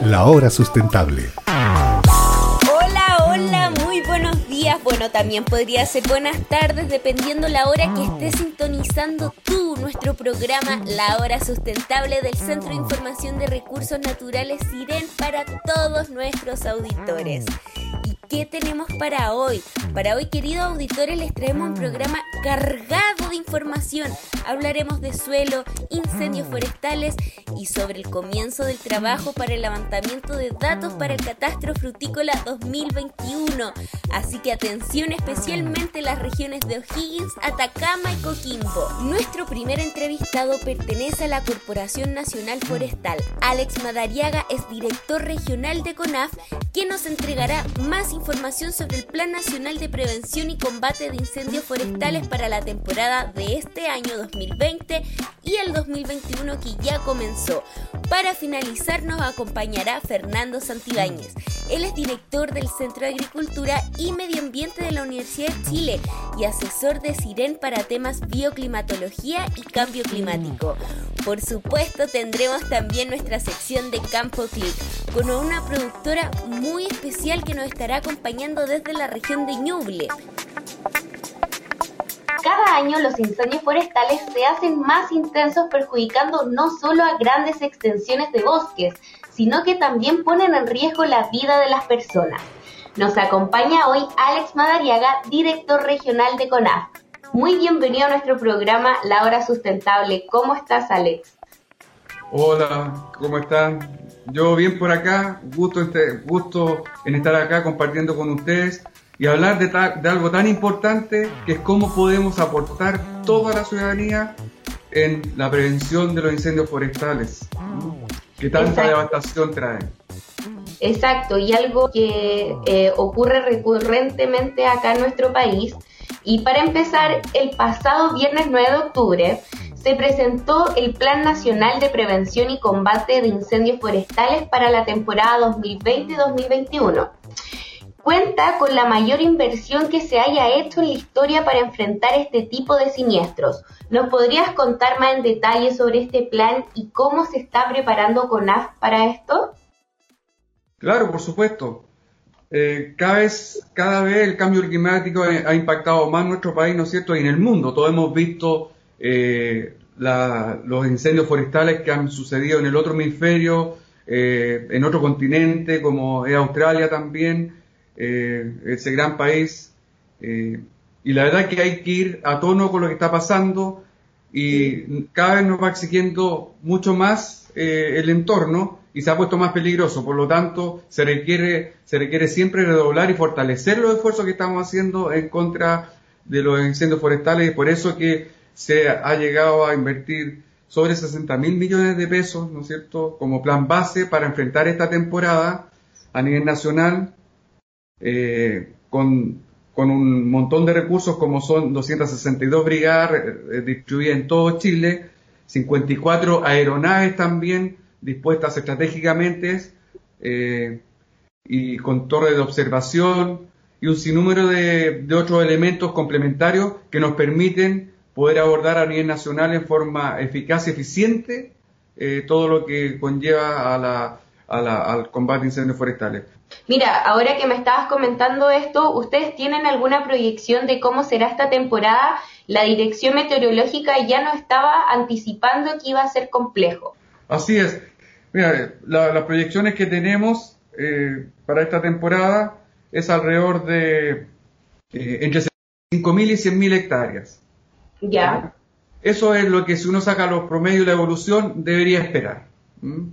La Hora Sustentable. Hola, hola, muy buenos días. Bueno, también podría ser buenas tardes dependiendo la hora que estés sintonizando tú nuestro programa La Hora Sustentable del Centro de Información de Recursos Naturales SIREN para todos nuestros auditores. ¿Y qué tenemos para hoy? Para hoy, queridos auditores, les traemos un programa cargado de información. Hablaremos de suelo, incendios forestales y sobre el comienzo del trabajo para el levantamiento de datos para el catastro frutícola 2021. Así que atención especialmente en las regiones de O'Higgins, Atacama y Coquimbo. Nuestro primer entrevistado pertenece a la Corporación Nacional Forestal. Alex Madariaga es director regional de CONAF, quien nos entregará más información sobre el Plan Nacional de Prevención y Combate de Incendios Forestales para la temporada de este año 2020 y el 2021 que ya comenzó. Para finalizar nos acompañará Fernando Santibáñez. Él es director del Centro de Agricultura y Medio Ambiente de la Universidad de Chile y asesor de Siren para temas bioclimatología y cambio climático. Por supuesto tendremos también nuestra sección de Campo Click con una productora muy especial que nos estará desde la región de Ñuble. Cada año los incendios forestales se hacen más intensos perjudicando no solo a grandes extensiones de bosques, sino que también ponen en riesgo la vida de las personas. Nos acompaña hoy Alex Madariaga, director regional de CONAF. Muy bienvenido a nuestro programa La Hora Sustentable. ¿Cómo estás, Alex? Hola, ¿cómo están? Yo bien por acá, gusto, este, gusto en estar acá compartiendo con ustedes y hablar de, de, algo tan importante que es cómo podemos aportar toda la ciudadanía en la prevención de los incendios forestales, que tanta Exacto. devastación traen. Exacto, y algo que eh, ocurre recurrentemente acá en nuestro país. Y para empezar, el pasado viernes 9 de octubre se presentó el Plan Nacional de Prevención y Combate de Incendios Forestales para la temporada 2020-2021 cuenta con la mayor inversión que se haya hecho en la historia para enfrentar este tipo de siniestros. ¿Nos podrías contar más en detalle sobre este plan y cómo se está preparando CONAF para esto? Claro, por supuesto. Eh, cada, vez, cada vez el cambio climático ha, impactado más nuestro país, ¿no es cierto? Y en el mundo. Todos hemos visto eh, la, los incendios forestales que han sucedido en el otro hemisferio, eh, en otro continente, como es Australia también eh, ese gran país. Y la verdad que hay que ir a tono con lo que está pasando y cada vez nos va exigiendo mucho más el entorno y se ha puesto más peligroso. Por lo tanto, se requiere, se requiere siempre redoblar y fortalecer los esfuerzos que estamos haciendo en contra de los incendios forestales y por eso que se ha llegado a invertir sobre 60 mil millones de pesos, ¿no es cierto?, como plan base para enfrentar esta temporada a nivel nacional eh, con, con, un montón de recursos como son 262 brigadas eh, distribuidas en todo Chile, 54 aeronaves también dispuestas estratégicamente eh, y con torre de observación y un sinnúmero de, de, otros elementos complementarios que nos permiten poder abordar a nivel nacional en forma eficaz y eficiente eh, todo lo que conlleva a la, a la, al combate de incendios forestales. Mira, ahora que me estabas comentando esto, ¿ustedes tienen alguna proyección de cómo será esta temporada? La dirección meteorológica ya no estaba anticipando que iba a ser complejo. Así es. Mira, la, las proyecciones que tenemos eh, para esta temporada es alrededor de eh, entre 5.000 y 100.000 hectáreas. Ya. Eso es lo que si uno saca los promedios de la evolución debería esperar. ¿Mm?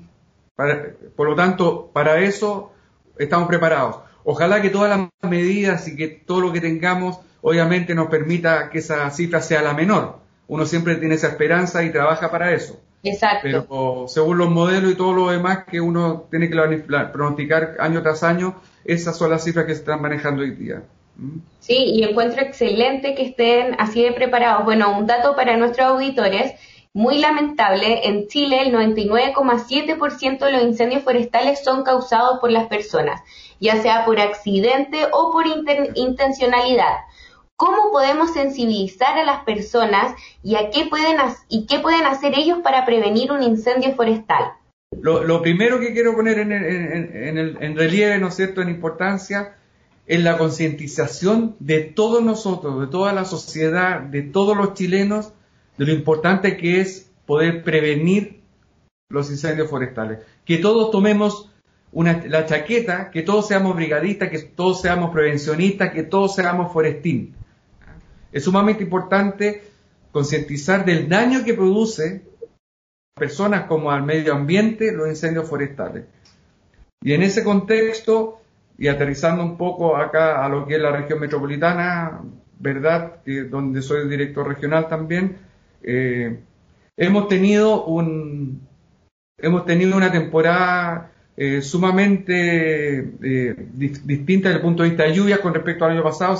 Para, por lo tanto, para eso estamos preparados. Ojalá que todas las medidas y que todo lo que tengamos, obviamente, nos permita que esa cifra sea la menor. Uno siempre tiene esa esperanza y trabaja para eso. Exacto. Pero según los modelos y todo lo demás que uno tiene que pronosticar año tras año, esas son las cifras que se están manejando hoy día. ¿Mm? Sí, y encuentro excelente que estén así de preparados. Bueno, un dato para nuestros auditores muy lamentable, en Chile el 99,7% de los incendios forestales son causados por las personas, ya sea por accidente o por intencionalidad. ¿Cómo podemos sensibilizar a las personas y, a qué pueden y qué pueden hacer ellos para prevenir un incendio forestal? lo, primero que quiero poner en, en, relieve, ¿no es cierto?, en importancia, es la concientización de todos nosotros, de toda la sociedad, de todos los chilenos, de lo importante que es poder prevenir los incendios forestales. Que todos tomemos la chaqueta, que todos seamos brigadistas, que todos seamos prevencionistas, que todos seamos forestines. Es sumamente importante concientizar del daño que produce personas como al medio ambiente los incendios forestales. Y en ese contexto, y aterrizando un poco acá a lo que es la región metropolitana, ¿verdad? Donde soy el director regional también, eh, hemos tenido un hemos tenido una temporada eh, sumamente eh, distinta desde el punto de vista de lluvia con respecto al año pasado,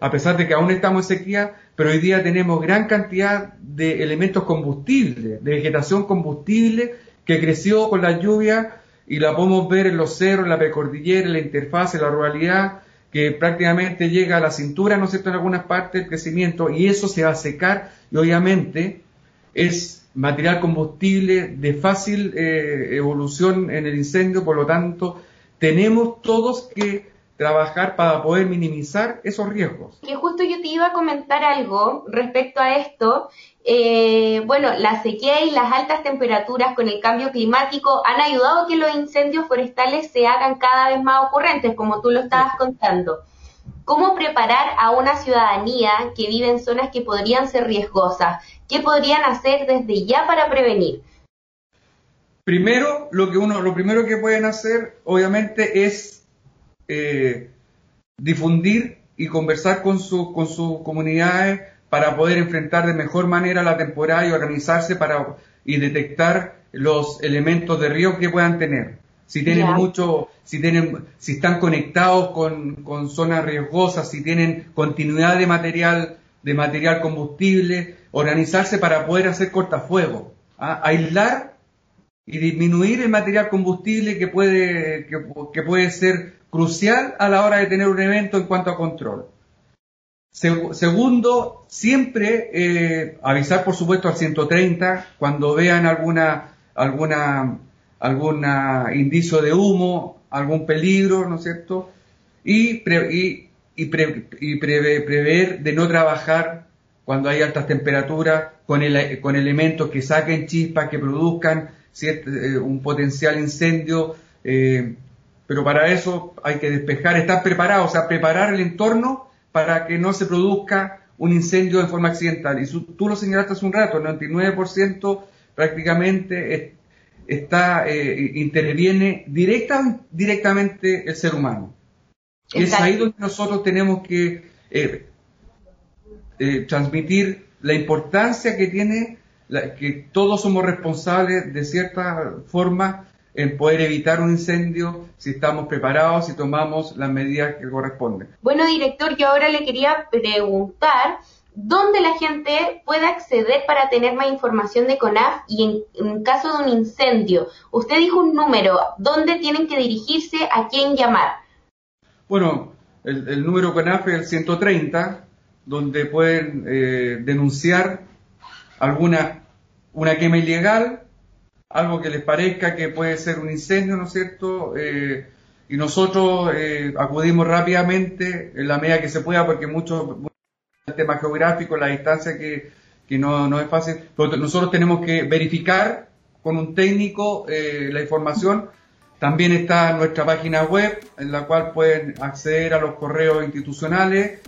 a pesar de que aún estamos en sequía, pero hoy día tenemos gran cantidad de elementos combustibles, de vegetación combustible que creció con la lluvia y la podemos ver en los cerros, en la precordillera, en la interfaz, en la ruralidad, que prácticamente llega a la cintura, ¿no es cierto?, en algunas partes del crecimiento, y eso se va a secar, y obviamente es material combustible de fácil eh, evolución en el incendio, por lo tanto, tenemos todos que trabajar para poder minimizar esos riesgos. Que justo yo te iba a comentar algo respecto a esto. Eh, bueno, la sequía y las altas temperaturas con el cambio climático han ayudado a que los incendios forestales se hagan cada vez más ocurrentes, como tú lo estabas contando. ¿Cómo preparar a una ciudadanía que vive en zonas que podrían ser riesgosas? ¿Qué podrían hacer desde ya para prevenir? Primero, lo que uno, lo primero que pueden hacer, obviamente, es eh, difundir y conversar con, su, con sus comunidades para poder enfrentar de mejor manera la temporada y organizarse para y detectar los elementos de riesgo que puedan tener. Si tienen mucho, si tienen, si están conectados con, con, zonas riesgosas, si tienen continuidad de material, de material combustible, organizarse para poder hacer cortafuegos, ¿ah? aislar y disminuir el material combustible que puede, que, que puede ser crucial a la hora de tener un evento en cuanto a control. segundo, siempre eh, avisar, por supuesto, al 130 cuando vean alguna, alguna, alguna indicio de humo, algún peligro, ¿no es cierto? Y, y, y, prever de no trabajar cuando hay altas temperaturas con, el, con elementos que saquen chispas, que produzcan eh, un potencial incendio. Eh, pero para eso hay que despejar, estar preparado, o sea, preparar el entorno para que no se produzca un incendio de forma accidental. Y tú lo señalaste hace un rato, el 99% prácticamente está, eh, interviene directa, directamente el ser humano. Y es ahí donde nosotros tenemos que eh, eh, transmitir la importancia que tiene que todos somos responsables de cierta forma en poder evitar un incendio si estamos preparados y tomamos las medidas que corresponden. Bueno, director, yo ahora le quería preguntar dónde la gente puede acceder para tener más información de CONAF y en, caso de un incendio. Usted dijo un número, ¿dónde tienen que dirigirse? ¿A quién llamar? Bueno, el, número CONAF es el 130, donde pueden eh, denunciar alguna una quema ilegal algo que les parezca que puede ser un incendio, ¿no es cierto? Eh, y nosotros eh, acudimos rápidamente en la medida que se pueda, porque mucho, el tema geográfico, la distancia que, que no, no, es fácil, nosotros tenemos que verificar con un técnico eh, la información. También está nuestra página web, en la cual pueden acceder a los correos institucionales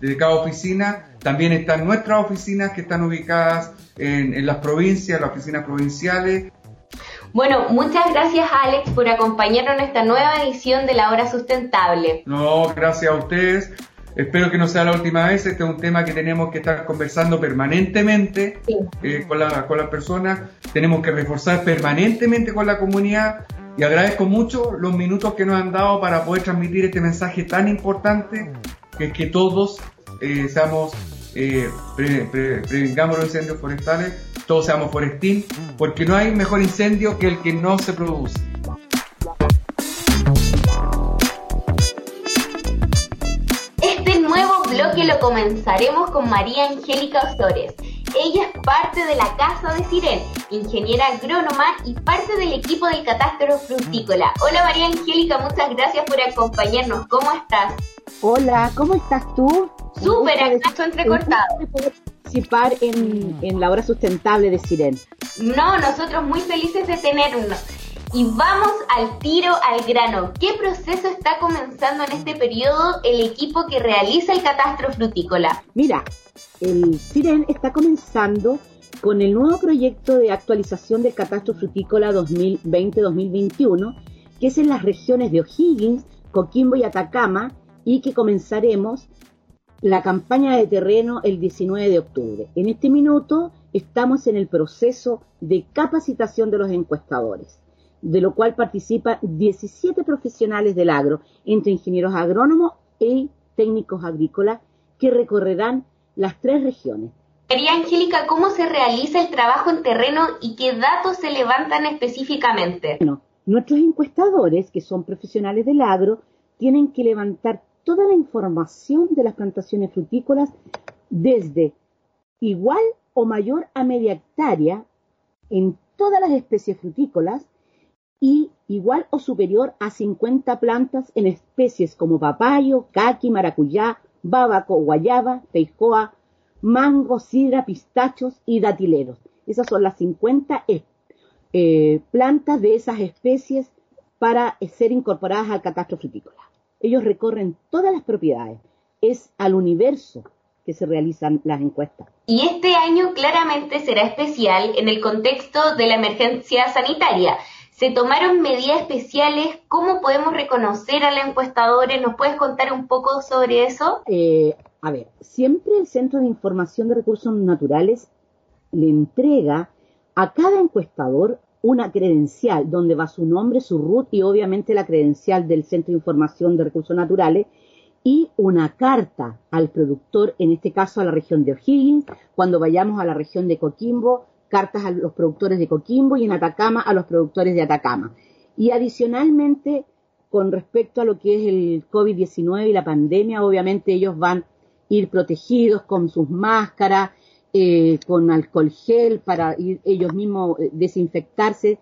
de cada oficina. También están nuestras oficinas que están ubicadas en, las provincias, las oficinas provinciales. Bueno, muchas gracias Alex por acompañarnos en esta nueva edición de La Hora Sustentable. No, gracias a ustedes. Espero que no sea la última vez. Este es un tema que tenemos que estar conversando permanentemente eh, con, la, con las personas. Tenemos que reforzar permanentemente con la comunidad. Y agradezco mucho los minutos que nos han dado para poder transmitir este mensaje tan importante, que que todos eh, seamos eh, prevengamos los incendios forestales, todos seamos forestín, porque no hay mejor incendio que el que no se produce. Este nuevo bloque lo comenzaremos con María Angélica Osores. Ella es parte de la Casa de Siren, ingeniera agrónoma y parte del equipo del catastro frutícola. Hola María Angélica, muchas gracias por acompañarnos. ¿Cómo estás? Hola, ¿cómo estás tú? Súper, acá entrecortado. participar en, en la hora sustentable de Siren. No, nosotros muy felices de tenernos. Y vamos al tiro al grano. ¿Qué proceso está comenzando en este periodo el equipo que realiza el catastro frutícola? Mira, el CIREN está comenzando con el nuevo proyecto de actualización del catastro frutícola 2020-2021, que es en las regiones de O'Higgins, Coquimbo y Atacama, y que comenzaremos la campaña de terreno el 19 de octubre. En este minuto estamos en el proceso de capacitación de los encuestadores de lo cual participan 17 profesionales del agro, entre ingenieros agrónomos y técnicos agrícolas, que recorrerán las tres regiones. María Angélica, ¿cómo se realiza el trabajo en terreno y qué datos se levantan específicamente? Bueno, nuestros encuestadores, que son profesionales del agro, tienen que levantar toda la información de las plantaciones frutícolas desde igual o mayor a media hectárea en todas las especies frutícolas y igual o superior a 50 plantas en especies como papayo, caqui, maracuyá, bábaco, guayaba, feijoa, mango, sidra, pistachos y datileros. Esas son las 50 eh, eh, plantas de esas especies para ser incorporadas al catastro frutícola. Ellos recorren todas las propiedades. Es al universo que se realizan las encuestas. Y este año claramente será especial en el contexto de la emergencia sanitaria. ¿Se tomaron medidas especiales? ¿Cómo podemos reconocer a los encuestadores? ¿Nos puedes contar un poco sobre eso? Eh, a ver, siempre el Centro de Información de Recursos Naturales le entrega a cada encuestador una credencial donde va su nombre, su root y obviamente la credencial del Centro de Información de Recursos Naturales y una carta al productor, en este caso a la región de O'Higgins, cuando vayamos a la región de Coquimbo, cartas a los productores de Coquimbo y en Atacama a los productores de Atacama. Y adicionalmente, con respecto a lo que es el COVID-19 y la pandemia, obviamente ellos van a ir protegidos con sus máscaras, eh, con alcohol gel para ir ellos mismos eh, desinfectarse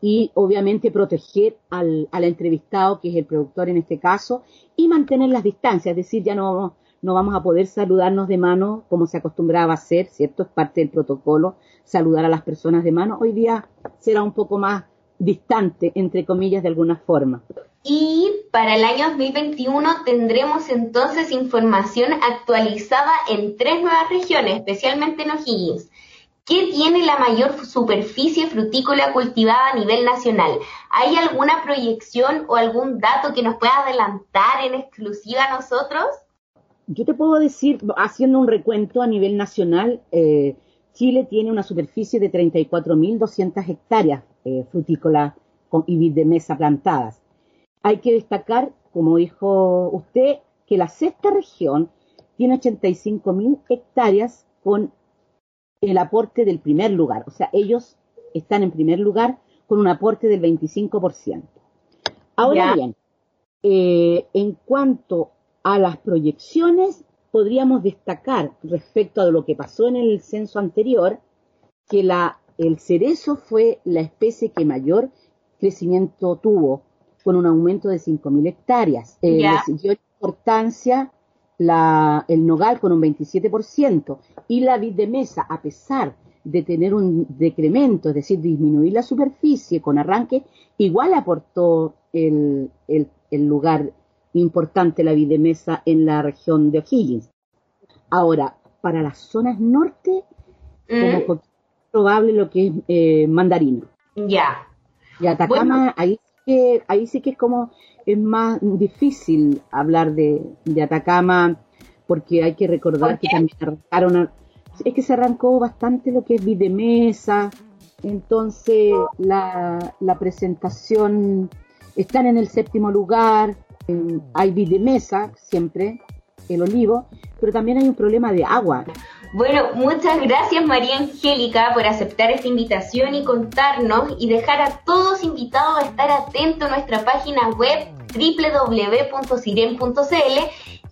y obviamente proteger al, al entrevistado, que es el productor en este caso, y mantener las distancias, es decir, ya no no vamos a poder saludarnos de mano como se acostumbraba a hacer, ¿cierto? Es parte del protocolo saludar a las personas de mano. Hoy día será un poco más distante, entre comillas, de alguna forma. Y para el año 2021 tendremos entonces información actualizada en tres nuevas regiones, especialmente en O'Higgins. ¿Qué tiene la mayor superficie frutícola cultivada a nivel nacional? ¿Hay alguna proyección o algún dato que nos pueda adelantar en exclusiva a nosotros? Yo te puedo decir, haciendo un recuento a nivel nacional, eh, Chile tiene una superficie de 34.200 hectáreas eh, frutícolas y de mesa plantadas. Hay que destacar, como dijo usted, que la sexta región tiene 85.000 hectáreas con el aporte del primer lugar. O sea, ellos están en primer lugar con un aporte del 25%. Ahora bien, eh, en cuanto a las proyecciones, podríamos destacar respecto a lo que pasó en el censo anterior, que la, el cerezo fue la especie que mayor crecimiento tuvo, con un aumento de 5.000 hectáreas. Eh, le siguió importancia la, el nogal con un 27% y la vid de mesa, a pesar de tener un decremento, es decir, disminuir la superficie con arranque, igual aportó el, el, el lugar importante la videmesa en la región de O'Higgins. Ahora, para las zonas norte, como mm. probable lo que es eh, mandarino. Ya. Y Atacama, ahí, sí que, ahí sí que es como, es más difícil hablar de, Atacama, porque hay que recordar que también arrancaron, es que se arrancó bastante lo que es videmesa, entonces la, la presentación, están en el séptimo lugar, hay mesa siempre, el olivo, pero también hay un problema de agua. Bueno, muchas gracias María Angélica por aceptar esta invitación y contarnos y dejar a todos invitados a estar atentos a nuestra página web www.siren.cl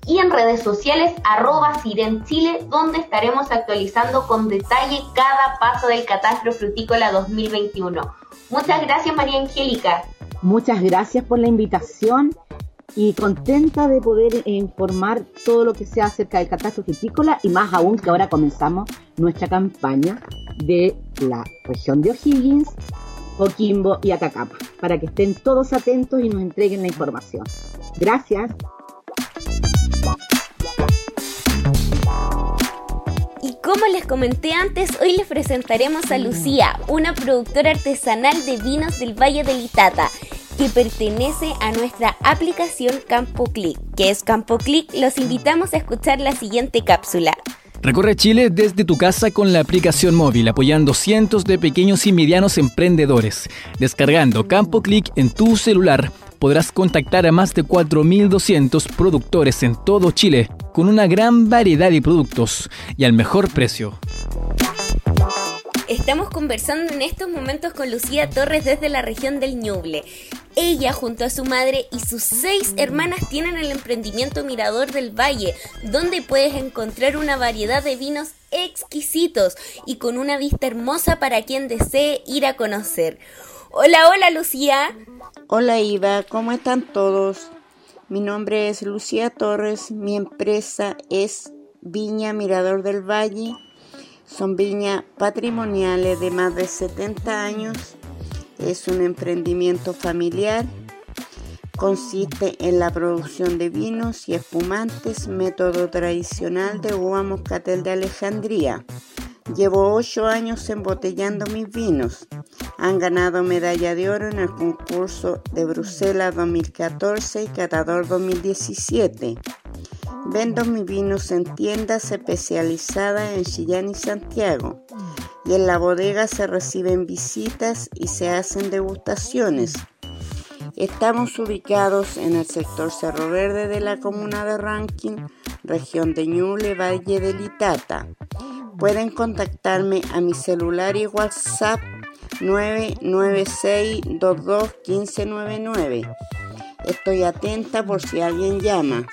y en redes sociales arroba Siren Chile, donde estaremos actualizando con detalle cada paso del catastro frutícola 2021. Muchas gracias María Angélica. Muchas gracias por la invitación y contenta de poder informar todo lo que sea acerca del catastro frutícola y más aún que ahora comenzamos nuestra campaña de la región de O'Higgins, Coquimbo y Atacama, para que estén todos atentos y nos entreguen la información. Gracias. Como les comenté antes, hoy les presentaremos a Lucía, una productora artesanal de vinos del Valle del Itata que pertenece a nuestra aplicación Campo Click. que es Campo Click? Los invitamos a escuchar la siguiente cápsula. Recorre Chile desde tu casa con la aplicación móvil, apoyando cientos de pequeños y medianos emprendedores. Descargando Campo Click en tu celular, podrás contactar a más de 4.200 productores en todo Chile, con una gran variedad de productos y al mejor precio. Estamos conversando en estos momentos con Lucía Torres desde la región del Ñuble. Ella, junto a su madre y sus seis hermanas, tienen el emprendimiento Mirador del Valle, donde puedes encontrar una variedad de vinos exquisitos y con una vista hermosa para quien desee ir a conocer. Hola, hola Lucía. Hola Iva, ¿cómo están todos? Mi nombre es Lucía Torres, mi empresa es Viña Mirador del Valle son viñas patrimoniales de más de 70 años. Es un emprendimiento familiar. Consiste en la producción de vinos y espumantes, método tradicional de uva moscatel de Alejandría. Llevo ocho años embotellando mis vinos. Han ganado medalla de oro en el concurso de Bruselas 2014 y Catador 2017. Vendo mis vinos en tiendas especializadas en Chillán y Santiago. Y en la bodega se reciben visitas y se hacen degustaciones. Estamos ubicados en el sector Cerro Verde de la comuna de Rankin, región de Ñuble, Valle de Litata. Pueden contactarme a mi celular y WhatsApp 996-22-1599. Estoy atenta por si alguien llama.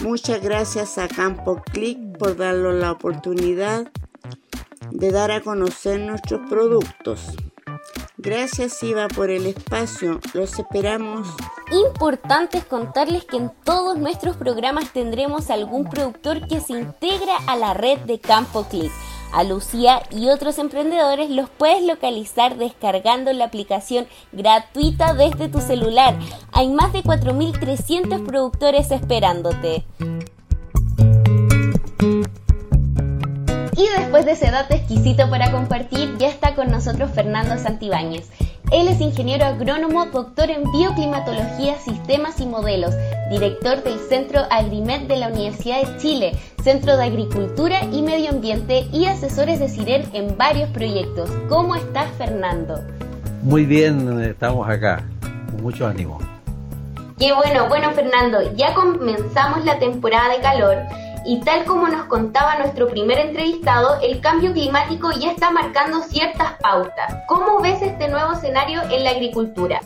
Muchas gracias a Campo Click por darnos la oportunidad de dar a conocer nuestros productos. Gracias Iva por el espacio, los esperamos. Importante es contarles que en todos nuestros programas tendremos algún productor que se integra a la red de Campo Click a Lucía y otros emprendedores los puedes localizar descargando la aplicación gratuita desde tu celular. Hay más de 4.300 productores esperándote. Después de ese dato exquisito para compartir, ya está con nosotros Fernando Santibáñez. Él es ingeniero agrónomo, doctor en bioclimatología, sistemas y modelos, director del Centro Agrimet de la Universidad de Chile, Centro de Agricultura y Medio Ambiente y asesores de CIRER en varios proyectos. ¿Cómo estás, Fernando? Muy bien, estamos acá, con mucho ánimo. Qué bueno, bueno, Fernando, ya comenzamos la temporada de calor y tal como nos contaba nuestro primer entrevistado, el cambio climático ya está marcando ciertas pautas. ¿Cómo ves este nuevo escenario en la agricultura?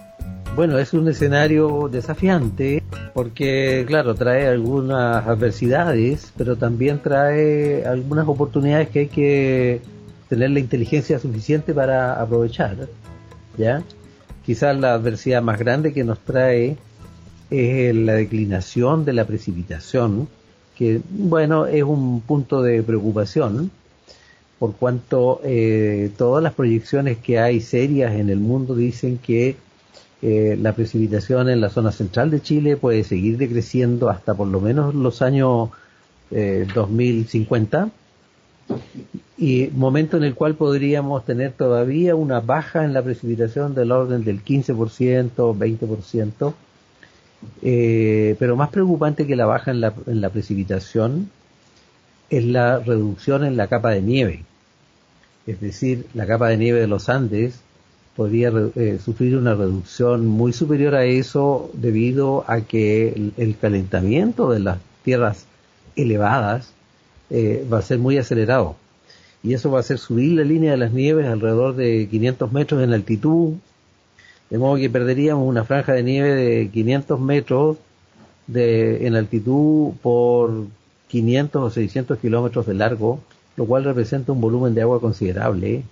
Bueno, es un escenario desafiante porque, claro, trae algunas adversidades, pero también trae algunas oportunidades que hay que tener la inteligencia suficiente para aprovechar. ¿ya? Quizás la adversidad más grande que nos trae es la declinación de la precipitación, que bueno, es un punto de preocupación, por cuanto eh, todas las proyecciones que hay serias en el mundo dicen que eh, la precipitación en la zona central de Chile puede seguir decreciendo hasta por lo menos los años 2050 eh, y momento en el cual podríamos tener todavía una baja en la precipitación del orden del 15%, 20%, eh, pero más preocupante que la baja en la, precipitación es la reducción en la capa de nieve. Es decir, la capa de nieve de los Andes podría eh, sufrir una reducción muy superior a eso debido a que el, calentamiento de las tierras elevadas eh, va a ser muy acelerado. Y eso va a hacer subir la línea de las nieves alrededor de 500 metros en altitud de modo que perderíamos una franja de nieve de 500 metros de, en altitud por 500 o 600 kilómetros de largo, lo cual representa un volumen de agua considerable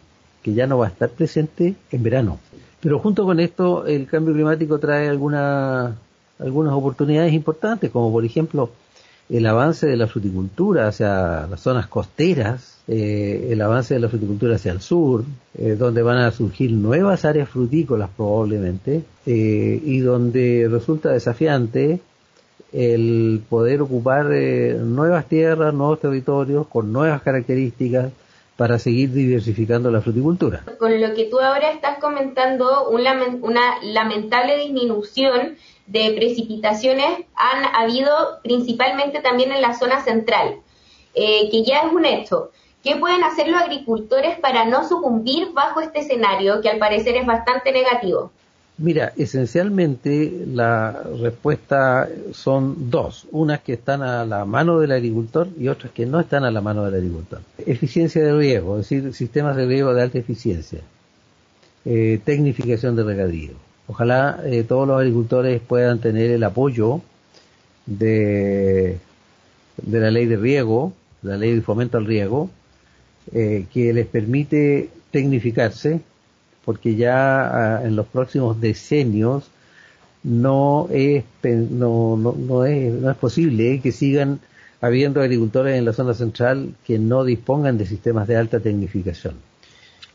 que ya no va a estar presente en verano. Pero junto con esto, el cambio climático trae algunas algunas oportunidades importantes, como por ejemplo el avance de la fruticultura hacia las zonas costeras, eh, el avance de la fruticultura hacia el sur, eh, donde van a surgir nuevas áreas frutícolas probablemente, eh, y donde resulta desafiante el poder ocupar nuevas tierras, nuevos territorios con nuevas características, para seguir diversificando la fruticultura. Con lo que tú ahora estás comentando, una lamentable disminución de precipitaciones han habido principalmente también en la zona central, eh, que ya es un hecho. ¿Qué pueden hacer los agricultores para no sucumbir bajo este escenario que al parecer es bastante negativo? Mira, esencialmente la respuesta son dos, unas que están a la mano del agricultor y otras que no están a la mano del agricultor. Eficiencia de riego, es decir, sistemas de riego de alta eficiencia, eh, tecnificación de regadío. Ojalá eh, todos los agricultores puedan tener el apoyo de, de la ley de riego, la ley de fomento al riego, eh, que les permite tecnificarse porque ya ah, en los próximos decenios no es, no, no, es, no es posible que sigan habiendo agricultores en la zona central que no dispongan de sistemas de alta tecnificación.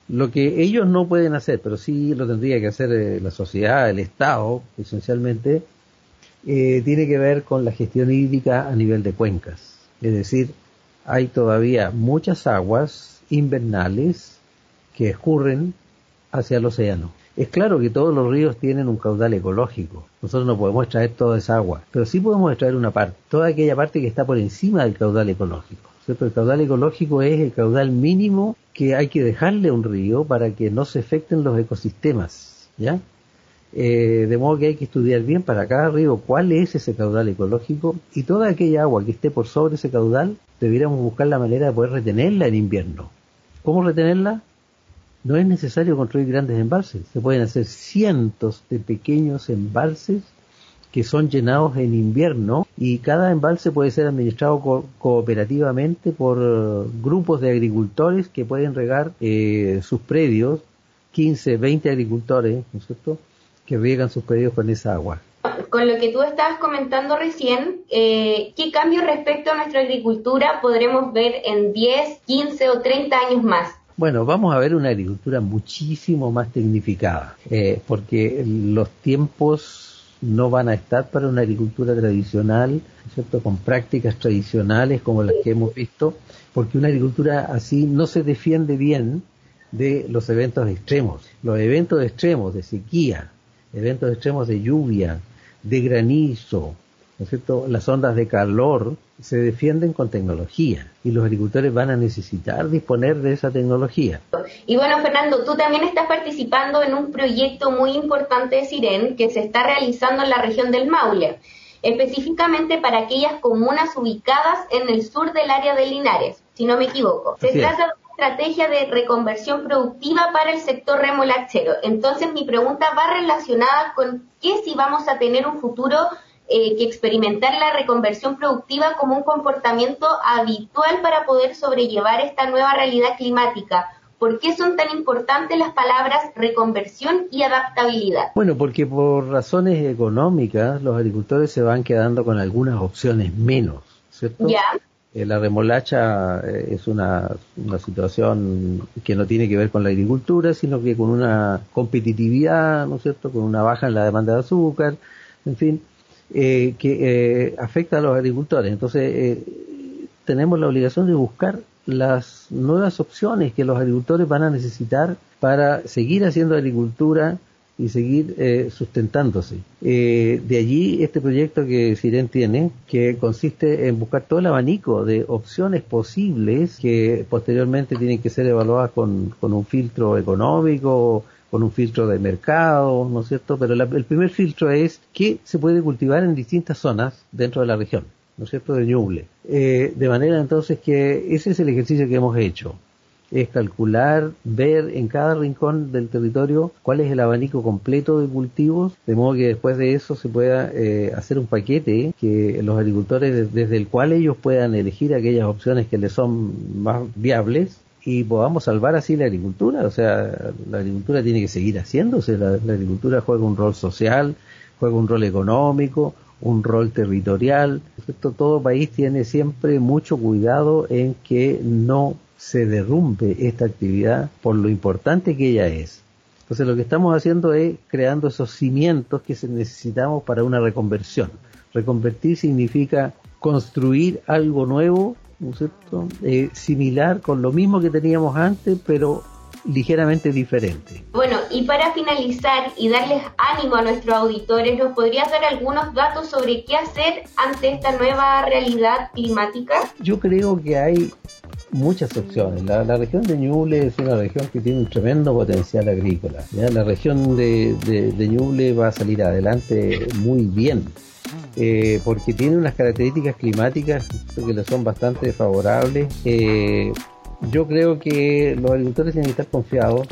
Lo que ellos no pueden hacer, pero sí lo tendría que hacer eh, la sociedad, el Estado, esencialmente, eh, tiene que ver con la gestión hídrica a nivel de cuencas. Es decir, hay todavía muchas aguas invernales que escurren hacia el océano. Es claro que todos los ríos tienen un caudal ecológico. Nosotros no podemos extraer toda esa agua, pero sí podemos extraer una parte, toda aquella parte que está por encima del caudal ecológico. ¿cierto? El caudal ecológico es el caudal mínimo que hay que dejarle a un río para que no se afecten los ecosistemas, ¿ya? Eh, de modo que hay que estudiar bien para cada río cuál es ese caudal ecológico y toda aquella agua que esté por sobre ese caudal debiéramos buscar la manera de poder retenerla en invierno. ¿Cómo retenerla? no es necesario construir grandes embalses, se pueden hacer cientos de pequeños embalses que son llenados en invierno y cada embalse puede ser administrado cooperativamente por eh, grupos de agricultores que pueden regar eh, sus predios, 15, 20 agricultores, ¿no es cierto?, que riegan sus predios con esa agua. Con lo que tú estabas comentando recién, eh, ¿qué cambios respecto a nuestra agricultura podremos ver en 10, 15 o 30 años más? Bueno, vamos a ver una agricultura muchísimo más tecnificada, eh, porque los tiempos no van a estar para una agricultura tradicional, ¿cierto? Con prácticas tradicionales como las que hemos visto, porque una agricultura así no se defiende bien de los eventos extremos. Los eventos extremos de sequía, eventos extremos de lluvia, de granizo, ¿no es cierto? Las ondas de calor se defienden con tecnología y los agricultores van a necesitar disponer de esa tecnología. Y bueno, Fernando, tú también estás participando en un proyecto muy importante de Siren que se está realizando en la región del Maule, específicamente para aquellas comunas ubicadas en el sur del área de Linares, si no me equivoco. Se trata una estrategia de reconversión productiva para el sector remolachero. Entonces, mi pregunta va relacionada con qué si vamos a tener un futuro eh, que experimentar la reconversión productiva como un comportamiento habitual para poder sobrellevar esta nueva realidad climática. ¿Por qué son tan importantes las palabras reconversión y adaptabilidad? Bueno, porque por razones económicas los agricultores se van quedando con algunas opciones menos, ¿cierto? Ya. Eh, la remolacha eh, es una, una, situación que no tiene que ver con la agricultura, sino que con una competitividad, ¿no es cierto?, con una baja en la demanda de azúcar, en fin, eh, que eh, afecta a los agricultores. Entonces, tenemos la obligación de buscar las nuevas opciones que los agricultores van a necesitar para seguir haciendo agricultura y seguir sustentándose. de allí este proyecto que Siren tiene, que consiste en buscar todo el abanico de opciones posibles que posteriormente tienen que ser evaluadas con, con un filtro económico, con un filtro de mercado, ¿no es cierto? Pero el primer filtro es que se puede cultivar en distintas zonas dentro de la región, ¿no es cierto?, de Ñuble. Eh, de manera entonces que ese es el ejercicio que hemos hecho. Es calcular, ver en cada rincón del territorio cuál es el abanico completo de cultivos, de modo que después de eso se pueda eh, hacer un paquete que los agricultores desde el cual ellos puedan elegir aquellas opciones que les son más viables y podamos salvar así la agricultura. O sea, la agricultura tiene que seguir haciéndose, la, agricultura juega un rol social, juega un rol económico, un rol territorial. Todo país tiene siempre mucho cuidado en que no se derrumbe esta actividad por lo importante que ella es. Entonces lo que estamos haciendo es creando esos cimientos que necesitamos para una reconversión. Reconvertir significa construir algo nuevo ¿no eh, similar con lo mismo que teníamos antes, pero ligeramente diferente. Bueno, y para finalizar y darles ánimo a nuestros auditores, ¿nos podrías dar algunos datos sobre qué hacer ante esta nueva realidad climática? Yo creo que hay muchas opciones. La, región de Ñuble es una región que tiene un tremendo potencial agrícola. La región de, de Ñuble va a salir adelante muy bien eh, porque tiene unas características climáticas que le son bastante favorables. Eh, yo creo que los agricultores tienen que estar confiados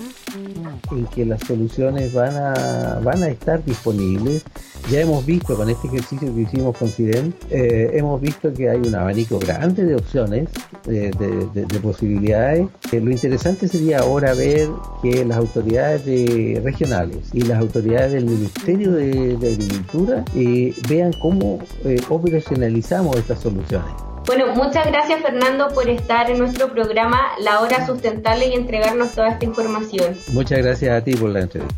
en que las soluciones van a, van a estar disponibles. Ya hemos visto con este ejercicio que hicimos con CIDEM, eh, hemos visto que hay un abanico grande de opciones, de, posibilidades. Eh, lo interesante sería ahora ver que las autoridades regionales y las autoridades del Ministerio de, Agricultura eh, vean cómo operacionalizamos estas soluciones. Bueno, muchas gracias Fernando por estar en nuestro programa La Hora Sustentable y entregarnos toda esta información. Muchas gracias a ti por la entrevista.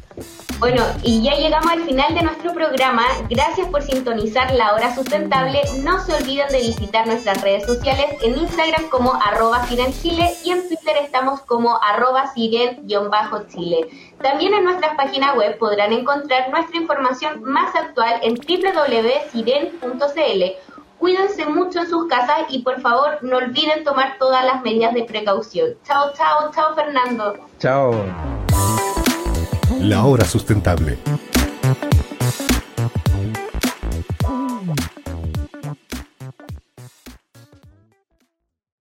Bueno, y ya llegamos al final de nuestro programa. Gracias por sintonizar La Hora Sustentable. No se olviden de visitar nuestras redes sociales en Instagram como arroba Chile y en Twitter estamos como arroba siren-chile. También en nuestra página web podrán encontrar nuestra información más actual en www.siren.cl Cuídense mucho en sus casas y por favor no olviden tomar todas las medidas de precaución. Chao, chao, chao Fernando. Chao. La hora sustentable